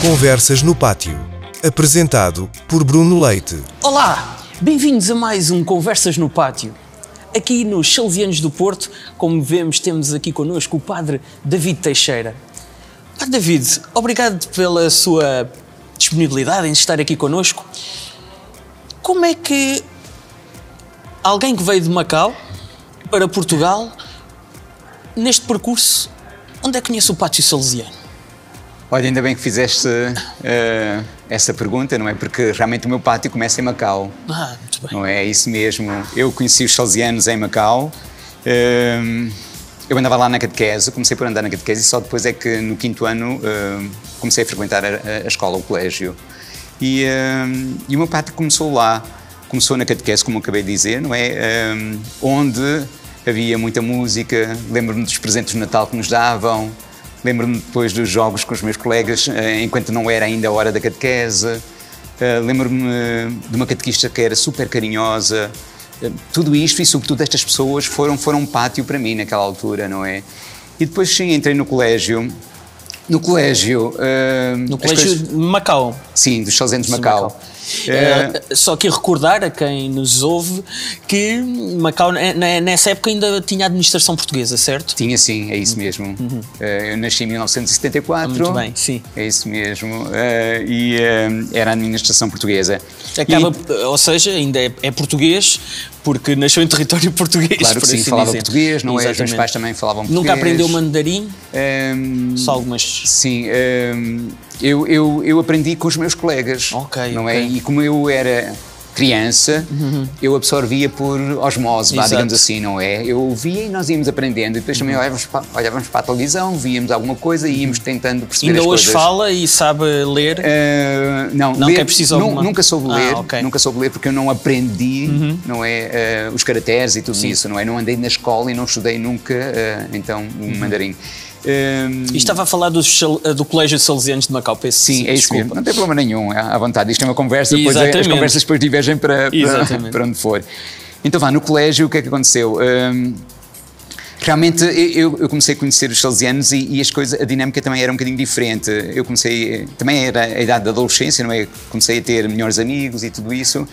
Conversas no Pátio. Apresentado por Bruno Leite. Olá, bem-vindos a mais um Conversas no Pátio. Aqui nos Salesianos do Porto, como vemos, temos aqui connosco o Padre David Teixeira. Padre David, obrigado pela sua disponibilidade em estar aqui connosco. Como é que alguém que veio de Macau para Portugal, neste percurso, onde é que conhece o Pátio Salesiano? Olha, ainda bem que fizeste uh, essa pergunta, não é? Porque realmente o meu pátio começa em Macau. Ah, muito bem. Não é? é isso mesmo. Eu conheci os salesianos em Macau. Uh, eu andava lá na catequese, comecei por andar na catequese e só depois é que no quinto ano uh, comecei a frequentar a, a, escola, o colégio. E, e o meu pátio começou lá. Começou na catequese, como acabei de dizer, não é? onde havia muita música, lembro-me dos presentes de Natal que nos davam, Lembro-me depois dos jogos com os meus colegas, eh, enquanto não era ainda a hora da catequese. Eh, lembro-me de uma catequista que era super carinhosa. Eh, tudo isto e, sobretudo, estas pessoas foram, foram um pátio para mim naquela altura, não é? E depois, sim, entrei no colégio. No colégio. No colégio coisas... de Macau. Sim, dos Salesianos de Macau. Macau. É... só que recordar a quem nos ouve que Macau, nessa época, ainda tinha administração portuguesa, certo? Tinha sim, é isso mesmo. Uhum. Eh, eu nasci em 1974. Muito bem, sim. É isso mesmo. Eh, e era a administração portuguesa. Acaba, e... Ou seja, ainda é, é português, porque nasceu em território português. Claro que sim, assim falava dizer. português, não é? Os meus pais também falavam português. Nunca aprendeu mandarim? Um, Só algumas. Sim, um, eu, eu, eu aprendi com os meus colegas. Ok. Não okay. é? E como eu era criança, uhum. eu absorvia por osmose, vá, digamos assim, não é? Eu ouvia e nós íamos aprendendo, e depois também uhum. olhávamos, para, olhávamos para a televisão, víamos alguma coisa e íamos tentando perceber Ainda hoje coisas. fala e sabe ler? Uh, não, não ler, é preciso alguma... Nunca soube ler, ah, okay. nunca soube ler porque eu não aprendi, uhum. não é, uh, os caracteres e tudo Sim. isso, não é? Não andei na escola e não estudei nunca, uh, então, o um mandarim. Um, e estava a falar do, do Colégio de Salesianos de Macau, peço Sim, é isso mesmo. Não tem problema nenhum, é à vontade. Isto é uma conversa, depois é, as conversas depois divergem para, para, para, onde for. Então vá, no colégio o que é que aconteceu? Um, realmente eu, eu, comecei a conhecer os salesianos e, e, as coisas, a dinâmica também era um bocadinho diferente. Eu comecei, também era a idade da adolescência, não é? Comecei a ter melhores amigos e tudo isso.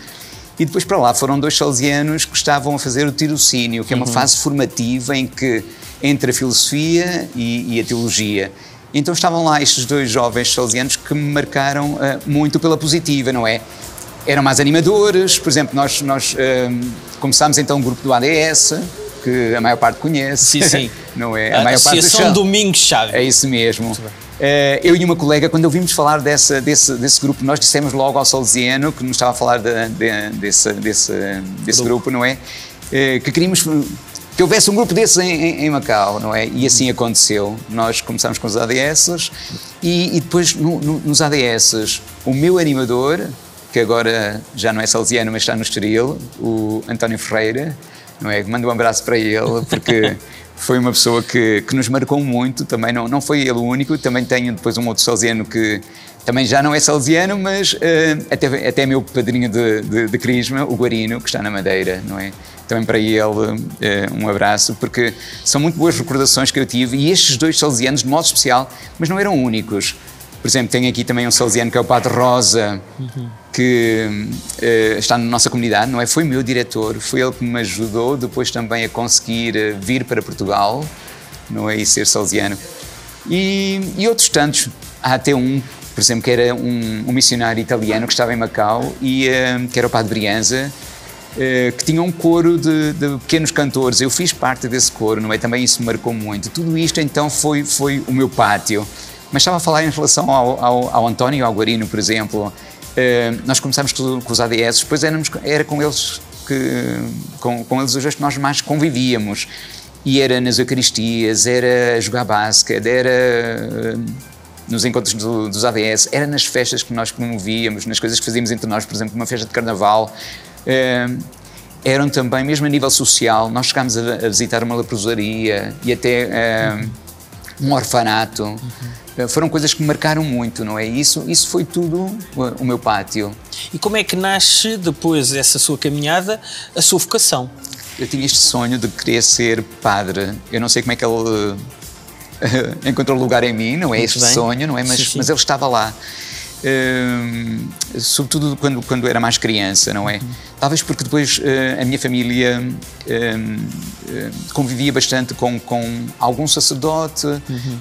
E depois para lá foram dois salesianos que estavam a fazer o tirocínio, que é uma uhum. fase formativa em que entre a filosofia e, e, a teologia. Então estavam lá estes dois jovens salesianos que me marcaram uh, muito pela positiva, não é? Eram mais animadores, por exemplo, nós, nós uh, começámos então um grupo do ADS, que a maior parte conhece. Sim, sim. não é? A, a maior Associação parte do Domingos Chave. É isso mesmo. Uh, eu e uma colega, quando ouvimos falar dessa, desse, desse grupo, nós dissemos logo ao Salesiano, que nos estava a falar de, de, desse, desse, desse grupo. grupo, não é? Uh, que queríamos que houvesse um grupo desses em, em, Macau, não é? E assim aconteceu. Nós começámos com os ADS e, e depois no, no, nos ADS o meu animador, que agora já não é salesiano, mas está no Estoril, o António Ferreira, não é? Mando um abraço para ele, porque foi uma pessoa que, que nos marcou muito, também não, não foi ele o único, também tenho depois um outro salesiano que também já não é salesiano, mas uh, até, até meu padrinho de, de, de Crisma, o Guarino, que está na Madeira, não é? também para ele eh, um abraço, porque são muito boas recordações que eu tive e estes dois salesianos, de modo especial, mas não eram únicos. Por exemplo, tenho aqui também um salesiano que é o Padre Rosa, uhum. que uh, está na nossa comunidade, não é? Foi meu diretor, foi ele que me ajudou depois também a conseguir uh, vir para Portugal, não é? E ser salesiano. E, e, outros tantos. Há até um, por exemplo, que era um, um missionário italiano que estava em Macau, e, uh, que era o Padre Brianza, eh, que tinha um coro de, de, pequenos cantores. Eu fiz parte desse coro, não é? Também isso me marcou muito. Tudo isto então foi, foi o meu pátio. Mas estava a falar em relação ao, ao, ao António ao Guarino, por exemplo. Uh, nós começámos com, com os ADS, depois éramos, era com eles que com, com eles os que nós mais convivíamos. E era nas Eucaristias, era jogar basquete, era uh, nos encontros do, dos ADS, era nas festas que nós promovíamos, nas coisas que fazíamos entre nós, por exemplo, uma festa de carnaval. Uh, eram também, mesmo a nível social, nós chegámos a, a visitar uma leprosaria e até uh, um orfanato. Uhum. Foram coisas que me marcaram muito, não é? Isso, isso foi tudo o, o meu pátio. E como é que nasce, depois dessa sua caminhada, a sua vocação? Eu tinha este sonho de querer ser padre. Eu não sei como é que ele encontrou lugar em mim, não é Muito este bem. sonho, não é? Mas, Sim, sim. mas ele estava lá. Hum, sobretudo quando, quando era mais criança, não é? Talvez porque depois eh, a minha família eh, convivia bastante com, com algum sacerdote,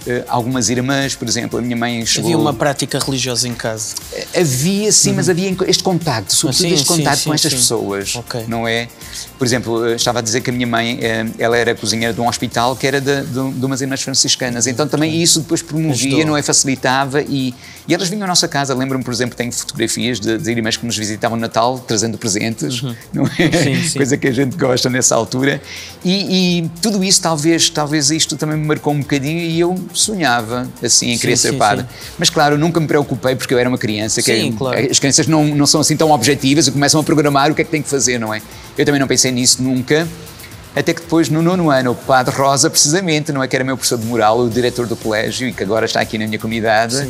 eh, algumas irmãs, por exemplo. A minha mãe chegou. Havia uma prática religiosa em casa. Havia sim, mas havia este contacto, sobretudo sim, este sim, contacto sim, com estas sim. pessoas, Ok. não é? Por exemplo, estava a dizer que a minha mãe, ela era cozinheira de um hospital que era de, de, de umas irmãs franciscanas, então também isso depois promovia, Ajudou. não é? Facilitava e, e elas vinham à nossa casa, lembro-me, por exemplo, tenho fotografias de, de irmãs que nos visitavam no Natal, trazendo presentes, não é? Uhum. Sim, sim. Coisa que a gente gosta nessa altura e, e tudo isso, talvez, talvez isto também me marcou um bocadinho e eu sonhava, assim, em Sim, querer ser sim, padre. sim. Mas claro, nunca me preocupei porque eu era uma criança. que Sim, claro. As crianças não, não são assim tão objetivas e começam a programar o que é que têm que fazer, não é? Eu também não pensei nisso nunca. Até que depois, no nono ano, o Padre Rosa, precisamente, não é que era meu professor de moral, o diretor do colégio e que agora está aqui na minha comunidade,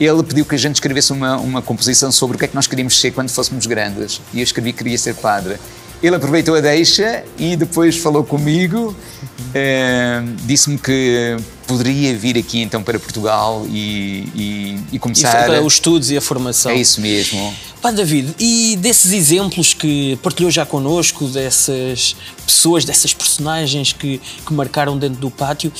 ele pediu que a gente escrevesse uma, uma composição sobre o que é que nós queríamos ser quando fôssemos grandes. E eu escrevi que queria ser padre. Ele aproveitou a deixa e depois falou comigo, eh, disse-me que poderia vir aqui então para Portugal e, e, e E começar. foi os estudos e a formação. É isso mesmo. Pá, David, e desses exemplos que partilhou já connosco, dessas pessoas, dessas personagens que, que marcaram dentro do pátio,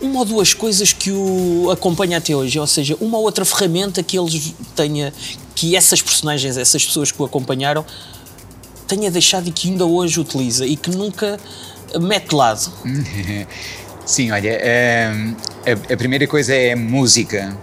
uma ou duas coisas que o acompanha até hoje, ou seja, uma ou outra ferramenta que eles tenha, que essas personagens, essas pessoas que o acompanharam, tenha deixado e que ainda hoje utiliza e que nunca mete de lado. Sim, olha, hum, a, a primeira coisa é música.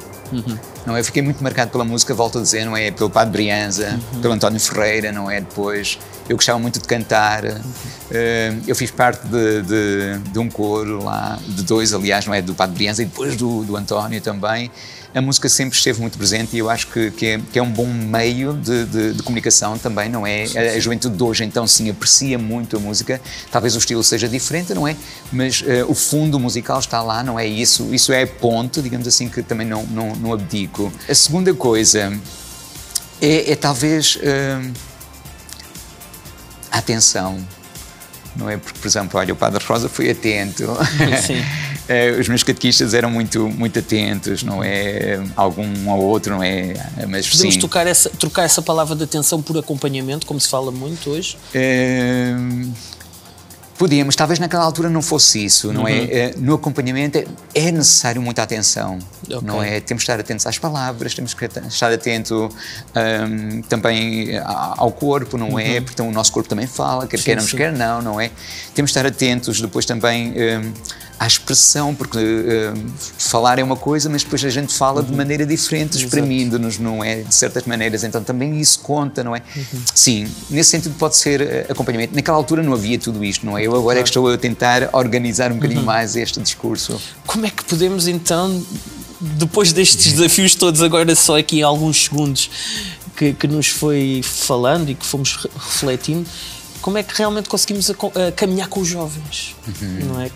Não, é? eu fiquei muito marcado pela música, volto a dizer, não é? Pelo Padre Brianza, pelo António Ferreira, não é? Depois, eu gostava muito de cantar. Hum, eu fiz parte de, de, de um coro lá, de dois, aliás, não é? Do Padre Brianza e depois do, do António também. A música sempre esteve muito presente e eu acho que, que, é, que é um bom meio de, de, de comunicação também, não é? A, a juventude de hoje, então, sim, aprecia muito a música. Talvez o estilo seja diferente, não é? Mas eh, o fundo musical está lá, não é? E isso, isso é ponto, digamos assim, que também não, não, não abdico. A segunda coisa é, é talvez eh, a atenção. Não é? Porque, por exemplo, olha, o Padre Rosa foi atento. Sim. Eh, os meus catequistas eram muito, muito atentos, não é? Algum ao outro, não é? Mas Podemos sim. tocar essa, trocar essa palavra de atenção por acompanhamento, como se fala muito hoje. Eh, Podíamos, talvez naquela altura não fosse isso, não Uhum. é? No acompanhamento é, é necessário muita atenção, Ok. não é? Temos que estar atentos às palavras, temos que estar atento ahm, também ao corpo, não é? Porque então, o nosso corpo também fala, quer Uhum. Sim, queiramos, sim. quer não, não é? Temos que estar atentos depois também ahm, à expressão, porque ahm, falar é uma coisa, mas depois a gente fala de maneira diferente, exprimindo-nos, não é? De certas maneiras, então também isso conta, não é? Sim, nesse sentido pode ser eh, acompanhamento. Naquela altura não havia tudo isto, não é? Eu agora é que estou a tentar organizar um bocadinho mais este discurso. Como é que podemos então, depois destes desafios todos, agora só aqui em alguns segundos que, que nos foi falando e que fomos re- refletindo, como é que realmente conseguimos aco- a caminhar com os jovens? Não é?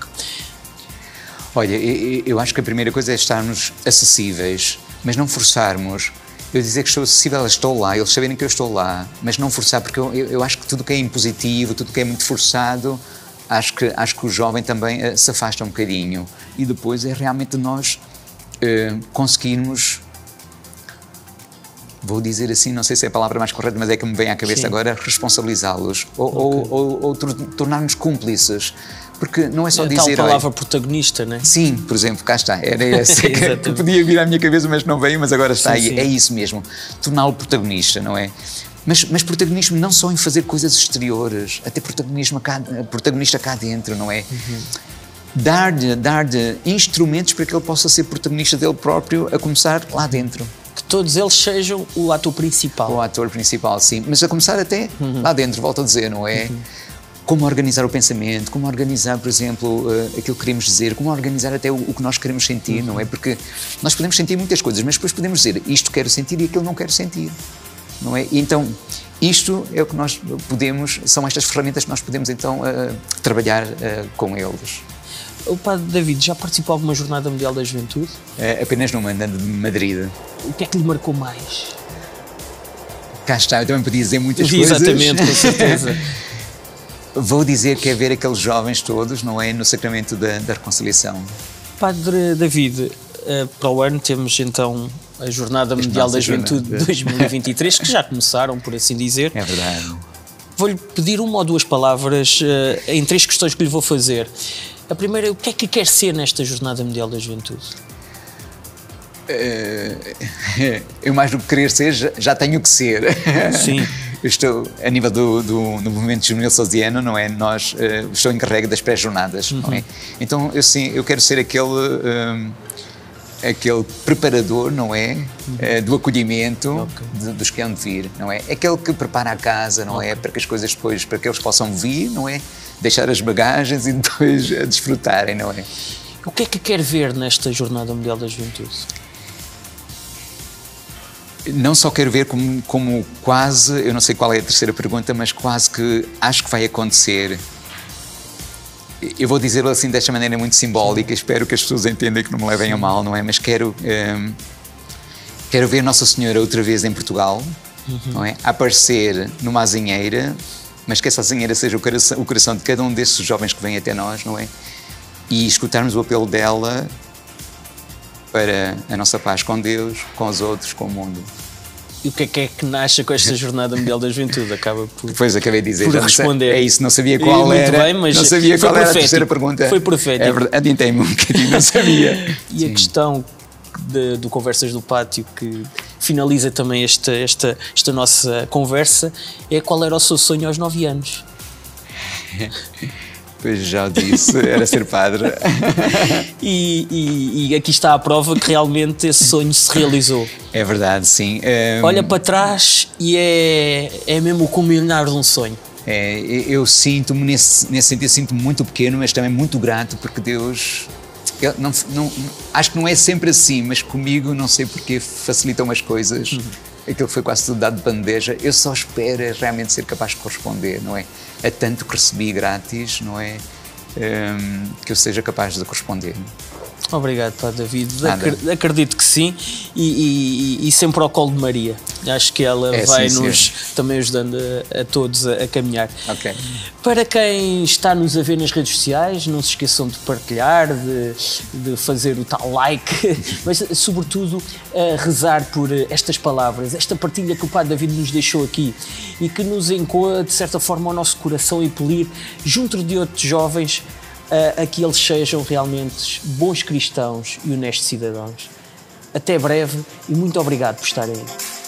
Olha, eu, acho que a primeira coisa é estarmos acessíveis, mas não forçarmos. Eu dizer que estou acessível, estou lá, eles saberem que eu estou lá, mas não forçar, porque eu, eu, acho que tudo que é impositivo, tudo que é muito forçado, acho que, acho que o jovem também eh, se afasta um bocadinho. E depois é realmente nós eh, conseguirmos vou dizer assim, não sei se é a palavra mais correta, mas é que me vem à cabeça Sim. agora, responsabilizá-los ou, ou, ou, ou tor- tornar-nos cúmplices. Porque não é só a dizer. tal palavra protagonista, né? Sim, por exemplo, cá está. Era essa que, que podia vir à minha cabeça, mas não veio, mas agora está Sim, aí. sim. É isso mesmo. Torná-lo protagonista, não é? Mas, mas protagonismo não só em fazer coisas exteriores, até protagonismo cá, protagonista cá dentro, não é? Dar-lhe dar instrumentos para que ele possa ser protagonista dele próprio, a começar lá dentro. Que todos eles sejam o ator principal. O ator principal, sim. Mas a começar até Uhum. lá dentro, volto a dizer, não é? Como organizar o pensamento, como organizar, por exemplo, eh, aquilo que queremos dizer, como organizar até o, que nós queremos sentir, não é? Porque nós podemos sentir muitas coisas, mas depois podemos dizer isto quero sentir e aquilo não quero sentir, não é? E então, isto é o que nós podemos, são estas ferramentas que nós podemos então eh, trabalhar eh, com eles. O padre David já participou de alguma jornada mundial da juventude? Eh, apenas numa, na de Madrid. O que é que lhe marcou mais? Cá está, eu também podia dizer muitas coisas. Exatamente, com certeza. Vou dizer que é ver aqueles jovens todos, não é? No sacramento da, da reconciliação. Padre David, eh, para o ano temos então a Jornada Mundial da Juventude de 2023, que já começaram, por assim dizer. É verdade. Vou-lhe pedir uma ou duas palavras uh, em três questões que lhe vou fazer. A primeira é o que é que quer ser nesta Jornada Mundial da Juventude? Uh, eu mais do que querer ser, já tenho que ser. Sim. Estou, a nível do, do, do movimento juvenil salesiano, não é? Nós, uh, estou encarregue das pré-jornadas, uhum. não é? Então, eu sim, eu quero ser aquele... Um, aquele preparador, não é? Uhum. do acolhimento okay. de, dos que hão de vir, não é? Aquele que prepara a casa, não é? okay. é? Para que as coisas depois, para que eles possam vir, não é? Deixar as bagagens e depois desfrutarem, não é? O que é que quer ver nesta Jornada Mundial da Juventude? Não só quero ver como, como quase, eu não sei qual é a terceira pergunta, mas quase que acho que vai acontecer eu vou dizê-lo assim desta maneira muito simbólica, espero que as pessoas entendam que não me levem a mal, não é? Mas quero, um, ehm, quero ver Nossa Senhora outra vez em Portugal, uhum. não é? Aparecer numa azinheira, mas que essa azinheira seja o coração, o coração de cada um desses jovens que vêm até nós, não é? E escutarmos o apelo dela para a nossa paz com Deus, com os outros, com o mundo. E o que é que é que nasce com esta Jornada Mundial da Juventude? Acaba por. Depois acabei de dizer. Por responder. É isso, não sabia qual e, era. Muito bem, mas não sabia qual profético. era a terceira pergunta. Foi profético. É verdade, adiantei-me um bocadinho, não sabia. e Sim. a questão de, do Conversas do Pátio que finaliza também esta, esta, esta nossa conversa é qual era o seu sonho aos 9 anos? Pois já disse, era ser padre. e, e, e, aqui está a prova que realmente esse sonho se realizou. É verdade, sim. Um... Olha para trás e é, é mesmo o culminar de um sonho. É, eu sinto-me, nesse, nesse sentido, sinto-me muito pequeno, mas também muito grato, porque Deus. Não, não, acho que não é sempre assim, mas comigo não sei porque facilitam as coisas. Uhum aquilo foi quase tudo dado de bandeja. Eu só espero é realmente ser capaz de corresponder, não é? A tanto que recebi grátis, não é? Um, que eu seja capaz de corresponder. Obrigado, Padre David. Nada. Acredito que sim, e, e, e, sempre ao colo de Maria. Acho que ela é, vai sim, nos também ajudando a, a todos a, a, caminhar. Para quem está nos a ver nas redes sociais, não se esqueçam de partilhar, de, de fazer o tal like, mas sobretudo a rezar por estas palavras, esta partilha que o Padre David nos deixou aqui e que nos encoa de certa forma ao nosso coração e polir junto de outros jovens a, que eles sejam realmente bons cristãos e honestos cidadãos. Até breve e muito obrigado por estarem aí.